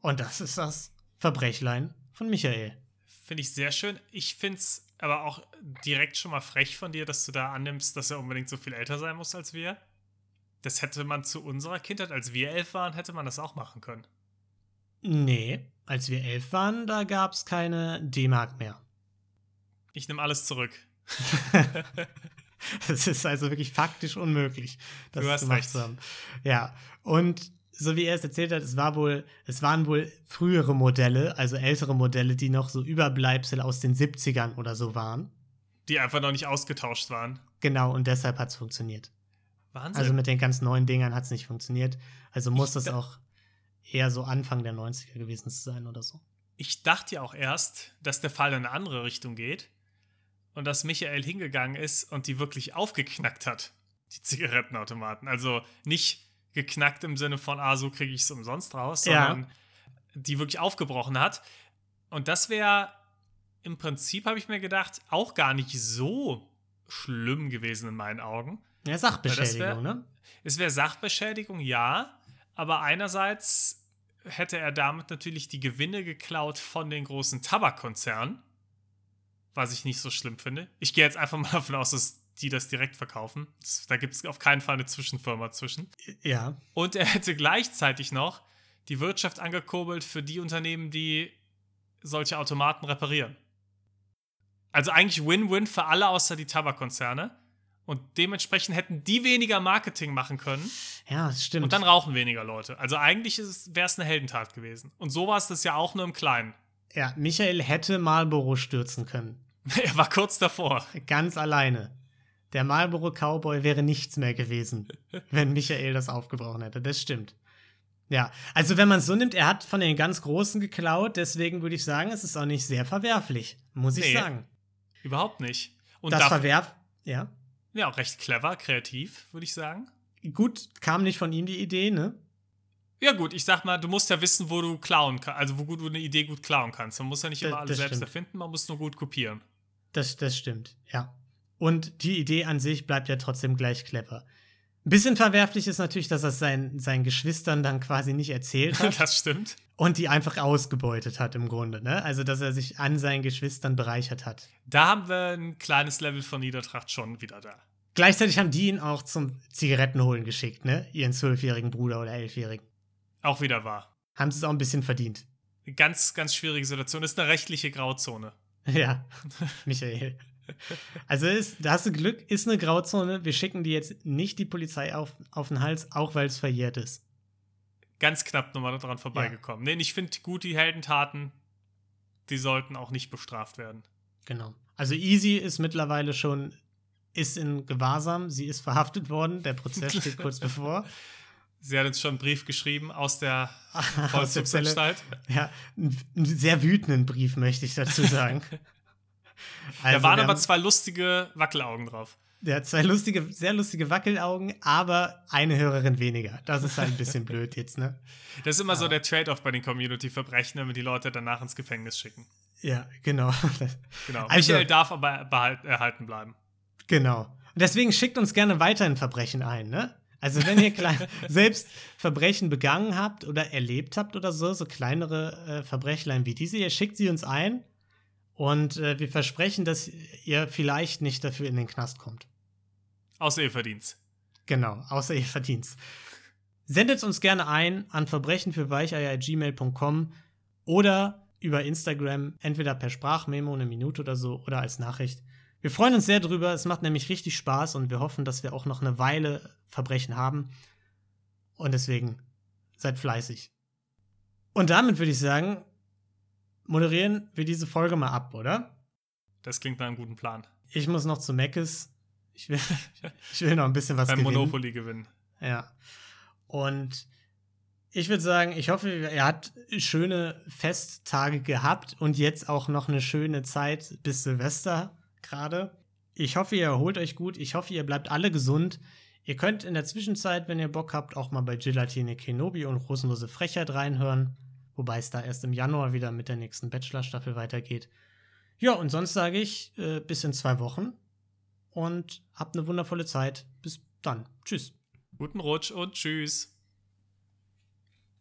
Und das ist das Verbrechlein von Michael. Finde ich sehr schön. Ich finde es aber auch direkt schon mal frech von dir, dass du da annimmst, dass er unbedingt so viel älter sein muss als wir. Das hätte man zu unserer Kindheit, als wir elf waren, hätte man das auch machen können. Nee, als wir elf waren, da gab es keine D-Mark mehr. Ich nehme alles zurück. Es ist also wirklich faktisch unmöglich, das du hast gemacht recht. zu haben. Ja, und so wie er es erzählt hat, es war wohl, es waren wohl frühere Modelle, also ältere Modelle, die noch so Überbleibsel aus den 70ern oder so waren. Die einfach noch nicht ausgetauscht waren. Genau, und deshalb hat es funktioniert. Wahnsinn. Also mit den ganz neuen Dingern hat es nicht funktioniert. Also muss ich das auch eher so Anfang der 90er gewesen sein oder so. Ich dachte ja auch erst, dass der Fall in eine andere Richtung geht und dass Michael hingegangen ist und die wirklich aufgeknackt hat, die Zigarettenautomaten. Also nicht geknackt im Sinne von, ah, so kriege ich es umsonst raus, sondern ja. die wirklich aufgebrochen hat. Und das wäre im Prinzip, habe ich mir gedacht, auch gar nicht so schlimm gewesen in meinen Augen. Ja, Sachbeschädigung, wär, ne? Es wäre Sachbeschädigung, ja. Aber einerseits hätte er damit natürlich die Gewinne geklaut von den großen Tabakkonzernen. Was ich nicht so schlimm finde. Ich gehe jetzt einfach mal davon aus, dass die das direkt verkaufen. Da gibt es auf keinen Fall eine Zwischenfirma zwischen. Ja. Und er hätte gleichzeitig noch die Wirtschaft angekurbelt für die Unternehmen, die solche Automaten reparieren. Also eigentlich Win-Win für alle außer die Tabakkonzerne. Und dementsprechend hätten die weniger Marketing machen können. Ja, das stimmt. Und dann rauchen weniger Leute. Also eigentlich wäre es eine Heldentat gewesen. Und so war es das ja auch nur im Kleinen. Ja, Michael hätte Marlboro stürzen können. er war kurz davor. Ganz alleine. Der Marlboro Cowboy wäre nichts mehr gewesen, wenn Michael das aufgebrochen hätte. Das stimmt. Ja, also wenn man es so nimmt, er hat von den ganz Großen geklaut, deswegen würde ich sagen, es ist auch nicht sehr verwerflich, muss ich nee, sagen. Überhaupt nicht. Und das verwerf, ja. Ja, auch recht clever, kreativ, würde ich sagen. Gut, kam nicht von ihm die Idee, ne? Ja, gut, ich sag mal, du musst ja wissen, wo du klauen kannst, also wo du eine Idee gut klauen kannst. Man muss ja nicht immer das, alles selbst stimmt. erfinden, man muss nur gut kopieren. Das, das stimmt, ja. Und die Idee an sich bleibt ja trotzdem gleich clever. Ein bisschen verwerflich ist natürlich, dass er es seinen, seinen Geschwistern dann quasi nicht erzählt hat. das stimmt. Und die einfach ausgebeutet hat im Grunde, ne? Also, dass er sich an seinen Geschwistern bereichert hat. Da haben wir ein kleines Level von Niedertracht schon wieder da. Gleichzeitig haben die ihn auch zum Zigarettenholen geschickt, ne? Ihren zwölfjährigen Bruder oder elfjährigen. Auch wieder wahr. Haben sie es auch ein bisschen verdient. Ganz, ganz schwierige Situation. Ist eine rechtliche Grauzone. Ja, Michael. Also ist, da hast du Glück, ist eine Grauzone. Wir schicken die jetzt nicht die Polizei auf, auf den Hals, auch weil es verjährt ist. Ganz knapp nochmal daran vorbeigekommen. Ja. Nee, ich finde gut, die Heldentaten, die sollten auch nicht bestraft werden. Genau. Also Easy ist mittlerweile schon, ist in Gewahrsam, sie ist verhaftet worden, der Prozess steht kurz bevor. Sie hat uns schon einen Brief geschrieben aus der Vollzugsanstalt. Ja, einen sehr wütenden Brief, möchte ich dazu sagen. Also, da waren aber zwei lustige Wackelaugen drauf. Ja, zwei lustige, sehr lustige Wackelaugen, aber eine Hörerin weniger. Das ist halt ein bisschen blöd jetzt, ne? Das ist immer ja. so der Trade-off bei den Community-Verbrechen, wenn wir die Leute danach ins Gefängnis schicken. Ja, genau. genau. Also, Michael darf aber behalten, erhalten bleiben. Genau. Und deswegen schickt uns gerne weiterhin Verbrechen ein, ne? Also wenn ihr selbst Verbrechen begangen habt oder erlebt habt oder so, so kleinere äh, Verbrechlein wie diese, ihr schickt sie uns ein und äh, wir versprechen, dass ihr vielleicht nicht dafür in den Knast kommt. Außer ihr verdient Genau, außer ihr verdient Sendet uns gerne ein an verbrechenfürweicheier.gmail.com oder über Instagram, entweder per Sprachmemo eine Minute oder so oder als Nachricht. Wir freuen uns sehr drüber. Es macht nämlich richtig Spaß und wir hoffen, dass wir auch noch eine Weile Verbrechen haben. Und deswegen seid fleißig. Und damit würde ich sagen, moderieren wir diese Folge mal ab, oder? Das klingt nach einem guten Plan. Ich muss noch zu Meckes. Ich will, ich will noch ein bisschen was Beim gewinnen. Monopoly gewinnen. Ja. Und ich würde sagen, ich hoffe, er hat schöne Festtage gehabt und jetzt auch noch eine schöne Zeit bis Silvester gerade. Ich hoffe, ihr erholt euch gut. Ich hoffe, ihr bleibt alle gesund. Ihr könnt in der Zwischenzeit, wenn ihr Bock habt, auch mal bei Gelatine Kenobi und Rosenlose Frechheit reinhören. Wobei es da erst im Januar wieder mit der nächsten Bachelor-Staffel weitergeht. Ja, und sonst sage ich äh, bis in zwei Wochen und habt eine wundervolle Zeit. Bis dann. Tschüss. Guten Rutsch und tschüss.